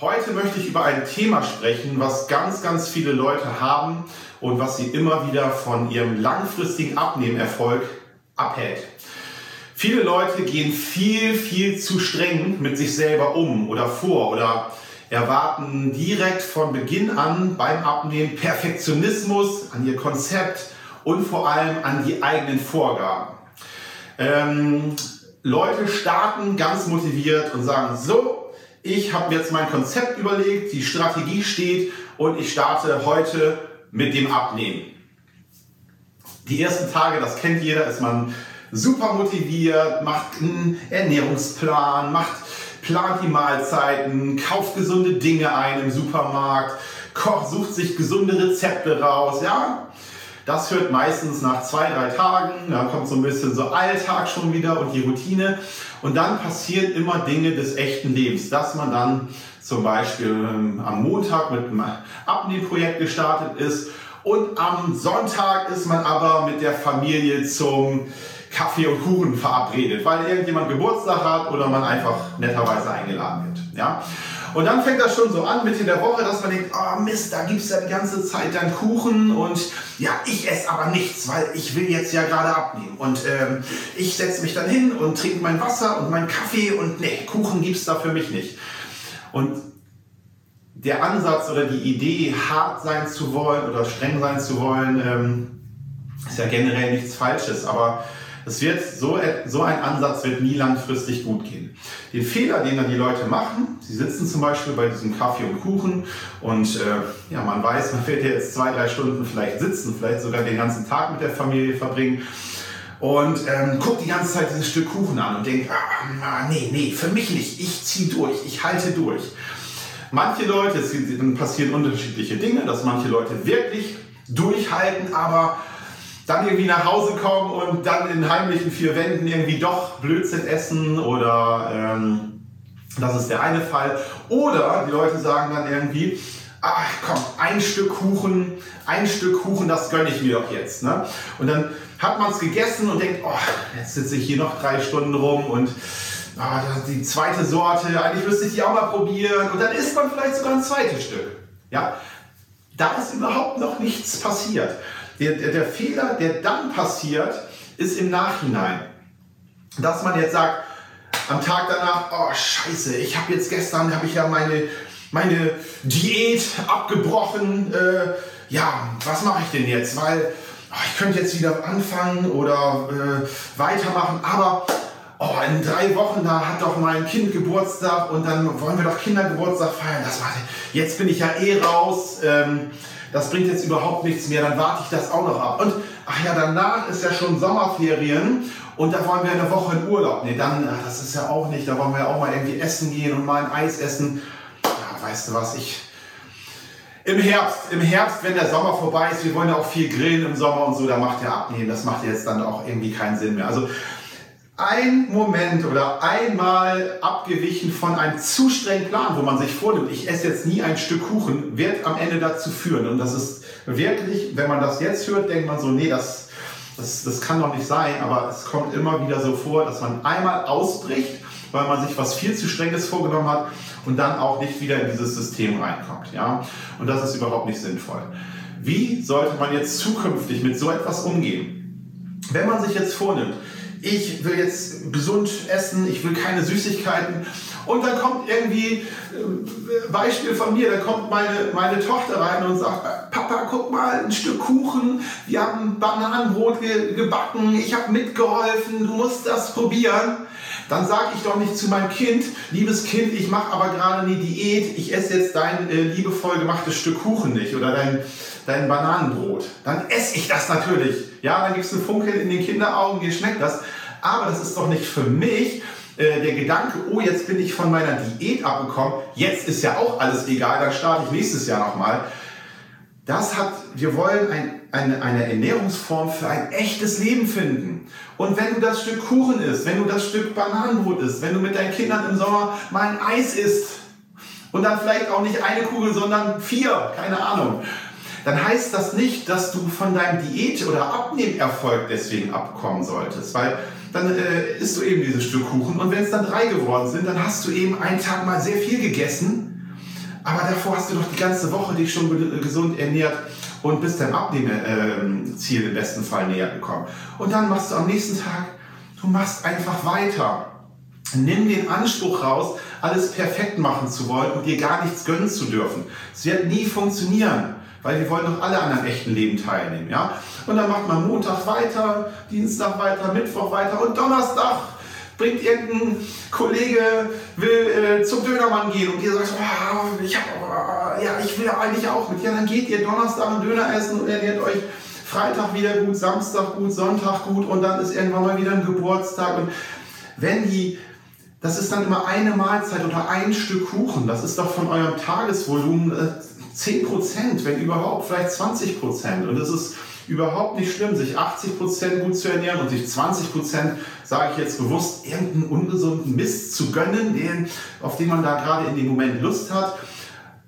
Heute möchte ich über ein Thema sprechen, was ganz, ganz viele Leute haben und was sie immer wieder von ihrem langfristigen Abnehmerfolg abhält. Viele Leute gehen viel, viel zu streng mit sich selber um oder vor oder erwarten direkt von Beginn an beim Abnehmen Perfektionismus an ihr Konzept und vor allem an die eigenen Vorgaben. Ähm, Leute starten ganz motiviert und sagen, so, ich habe jetzt mein Konzept überlegt, die Strategie steht und ich starte heute mit dem Abnehmen. Die ersten Tage, das kennt jeder, ist man super motiviert, macht einen Ernährungsplan, macht, plant die Mahlzeiten, kauft gesunde Dinge ein im Supermarkt, kocht, sucht sich gesunde Rezepte raus, ja. Das hört meistens nach zwei, drei Tagen, dann kommt so ein bisschen so Alltag schon wieder und die Routine. Und dann passieren immer Dinge des echten Lebens, dass man dann zum Beispiel ähm, am Montag mit einem Abnehmprojekt gestartet ist und am Sonntag ist man aber mit der Familie zum Kaffee und Kuchen verabredet, weil irgendjemand Geburtstag hat oder man einfach netterweise eingeladen wird. Ja? Und dann fängt das schon so an, Mitte der Woche, dass man denkt, oh Mist, da gibt es ja die ganze Zeit dann Kuchen und ja, ich esse aber nichts, weil ich will jetzt ja gerade abnehmen. Und ähm, ich setze mich dann hin und trinke mein Wasser und meinen Kaffee und nee, Kuchen gibt es da für mich nicht. Und der Ansatz oder die Idee, hart sein zu wollen oder streng sein zu wollen, ähm, ist ja generell nichts Falsches, aber es wird so, so ein Ansatz wird nie langfristig gut gehen. Den Fehler, den dann die Leute machen, sie sitzen zum Beispiel bei diesem Kaffee und Kuchen und äh, ja, man weiß, man wird jetzt zwei, drei Stunden vielleicht sitzen, vielleicht sogar den ganzen Tag mit der Familie verbringen und ähm, guckt die ganze Zeit dieses Stück Kuchen an und denkt, ah, nee, nee, für mich nicht, ich ziehe durch, ich halte durch. Manche Leute, es passieren unterschiedliche Dinge, dass manche Leute wirklich durchhalten, aber dann irgendwie nach Hause kommen und dann in heimlichen vier Wänden irgendwie doch Blödsinn essen oder ähm, das ist der eine Fall. Oder die Leute sagen dann irgendwie, ach komm, ein Stück Kuchen, ein Stück Kuchen, das gönne ich mir doch jetzt. Ne? Und dann hat man es gegessen und denkt, oh, jetzt sitze ich hier noch drei Stunden rum und oh, die zweite Sorte, eigentlich müsste ich die auch mal probieren. Und dann isst man vielleicht sogar ein zweites Stück. Ja? Da ist überhaupt noch nichts passiert. Der, der, der Fehler, der dann passiert, ist im Nachhinein. Dass man jetzt sagt, am Tag danach, oh scheiße, ich habe jetzt gestern, habe ich ja meine, meine Diät abgebrochen. Äh, ja, was mache ich denn jetzt? Weil oh, ich könnte jetzt wieder anfangen oder äh, weitermachen, aber oh, in drei Wochen, da hat doch mein Kind Geburtstag und dann wollen wir doch Kindergeburtstag feiern. Das war, jetzt bin ich ja eh raus. Ähm, das bringt jetzt überhaupt nichts mehr, dann warte ich das auch noch ab. Und ach ja, danach ist ja schon Sommerferien und da wollen wir eine Woche in Urlaub. Nee, dann, ach, das ist ja auch nicht, da wollen wir ja auch mal irgendwie essen gehen und mal ein Eis essen. Ja, weißt du was, ich. Im Herbst, im Herbst, wenn der Sommer vorbei ist, wir wollen ja auch viel grillen im Sommer und so, da macht ja abnehmen, das macht jetzt dann auch irgendwie keinen Sinn mehr. Also ein Moment oder einmal abgewichen von einem zu strengen Plan, wo man sich vornimmt, ich esse jetzt nie ein Stück Kuchen, wird am Ende dazu führen. Und das ist wirklich, wenn man das jetzt hört, denkt man so, nee, das, das, das kann doch nicht sein. Aber es kommt immer wieder so vor, dass man einmal ausbricht, weil man sich was viel zu Strenges vorgenommen hat und dann auch nicht wieder in dieses System reinkommt. Ja? Und das ist überhaupt nicht sinnvoll. Wie sollte man jetzt zukünftig mit so etwas umgehen? Wenn man sich jetzt vornimmt, ich will jetzt gesund essen, ich will keine Süßigkeiten. Und dann kommt irgendwie, äh, Beispiel von mir, da kommt meine, meine Tochter rein und sagt, Papa, guck mal, ein Stück Kuchen, wir haben Bananenbrot ge gebacken, ich habe mitgeholfen, du musst das probieren. Dann sage ich doch nicht zu meinem Kind, liebes Kind, ich mache aber gerade eine Diät, ich esse jetzt dein äh, liebevoll gemachtes Stück Kuchen nicht oder dein, dein Bananenbrot. Dann esse ich das natürlich. Ja, dann gibt es einen Funkel in den Kinderaugen, mir schmeckt das. Aber das ist doch nicht für mich äh, der Gedanke, oh, jetzt bin ich von meiner Diät abgekommen, jetzt ist ja auch alles egal, dann starte ich nächstes Jahr nochmal. Das hat, wir wollen ein, eine, eine Ernährungsform für ein echtes Leben finden. Und wenn du das Stück Kuchen isst, wenn du das Stück Bananenbrot isst, wenn du mit deinen Kindern im Sommer mal ein Eis isst und dann vielleicht auch nicht eine Kugel, sondern vier, keine Ahnung, dann heißt das nicht, dass du von deinem Diät- oder Abnehmerfolg deswegen abkommen solltest, weil dann äh, isst du eben dieses Stück Kuchen und wenn es dann drei geworden sind, dann hast du eben einen Tag mal sehr viel gegessen aber davor hast du doch die ganze Woche dich schon gesund ernährt und bist deinem Abnehmziel im besten Fall näher gekommen. Und dann machst du am nächsten Tag, du machst einfach weiter. Nimm den Anspruch raus, alles perfekt machen zu wollen und dir gar nichts gönnen zu dürfen. Es wird nie funktionieren, weil wir wollen doch alle an einem echten Leben teilnehmen. Ja? Und dann macht man Montag weiter, Dienstag weiter, Mittwoch weiter und Donnerstag bringt irgendein Kollege, will äh, zum Dönermann gehen und ihr sagt, oh, ich, hab, oh, ja, ich will eigentlich auch mit. Ja, dann geht ihr Donnerstag einen Döner essen und ernährt euch Freitag wieder gut, Samstag gut, Sonntag gut und dann ist irgendwann mal wieder ein Geburtstag. Und wenn die, das ist dann immer eine Mahlzeit oder ein Stück Kuchen, das ist doch von eurem Tagesvolumen äh, 10%, wenn überhaupt, vielleicht 20%. Und das ist überhaupt nicht schlimm, sich 80% gut zu ernähren und sich 20%, sage ich jetzt bewusst, irgendeinen ungesunden Mist zu gönnen, den, auf den man da gerade in dem Moment Lust hat.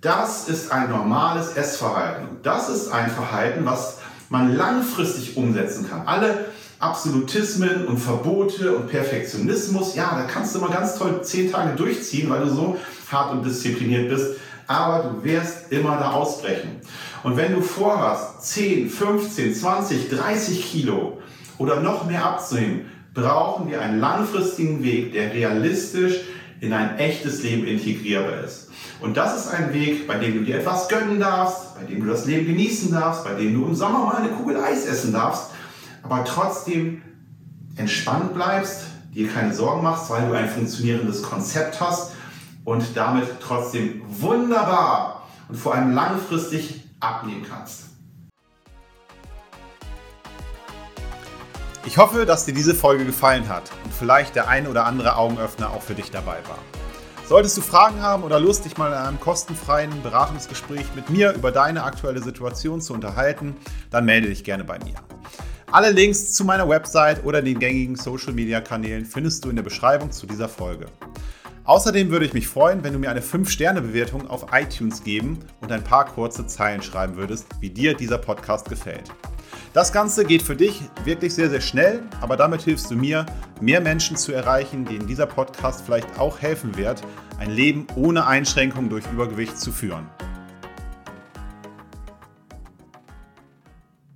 Das ist ein normales Essverhalten. Das ist ein Verhalten, was man langfristig umsetzen kann. Alle Absolutismen und Verbote und Perfektionismus, ja, da kannst du mal ganz toll zehn Tage durchziehen, weil du so hart und diszipliniert bist aber du wirst immer da ausbrechen. Und wenn du vorhast, 10, 15, 20, 30 Kilo oder noch mehr abzunehmen, brauchen wir einen langfristigen Weg, der realistisch in ein echtes Leben integrierbar ist. Und das ist ein Weg, bei dem du dir etwas gönnen darfst, bei dem du das Leben genießen darfst, bei dem du im Sommer mal eine Kugel Eis essen darfst, aber trotzdem entspannt bleibst, dir keine Sorgen machst, weil du ein funktionierendes Konzept hast und damit trotzdem wunderbar und vor allem langfristig abnehmen kannst. Ich hoffe, dass dir diese Folge gefallen hat und vielleicht der ein oder andere Augenöffner auch für dich dabei war. Solltest du Fragen haben oder Lust, dich mal in einem kostenfreien Beratungsgespräch mit mir über deine aktuelle Situation zu unterhalten, dann melde dich gerne bei mir. Alle Links zu meiner Website oder den gängigen Social-Media-Kanälen findest du in der Beschreibung zu dieser Folge. Außerdem würde ich mich freuen, wenn du mir eine 5-Sterne-Bewertung auf iTunes geben und ein paar kurze Zeilen schreiben würdest, wie dir dieser Podcast gefällt. Das Ganze geht für dich wirklich sehr, sehr schnell, aber damit hilfst du mir, mehr Menschen zu erreichen, denen dieser Podcast vielleicht auch helfen wird, ein Leben ohne Einschränkung durch Übergewicht zu führen.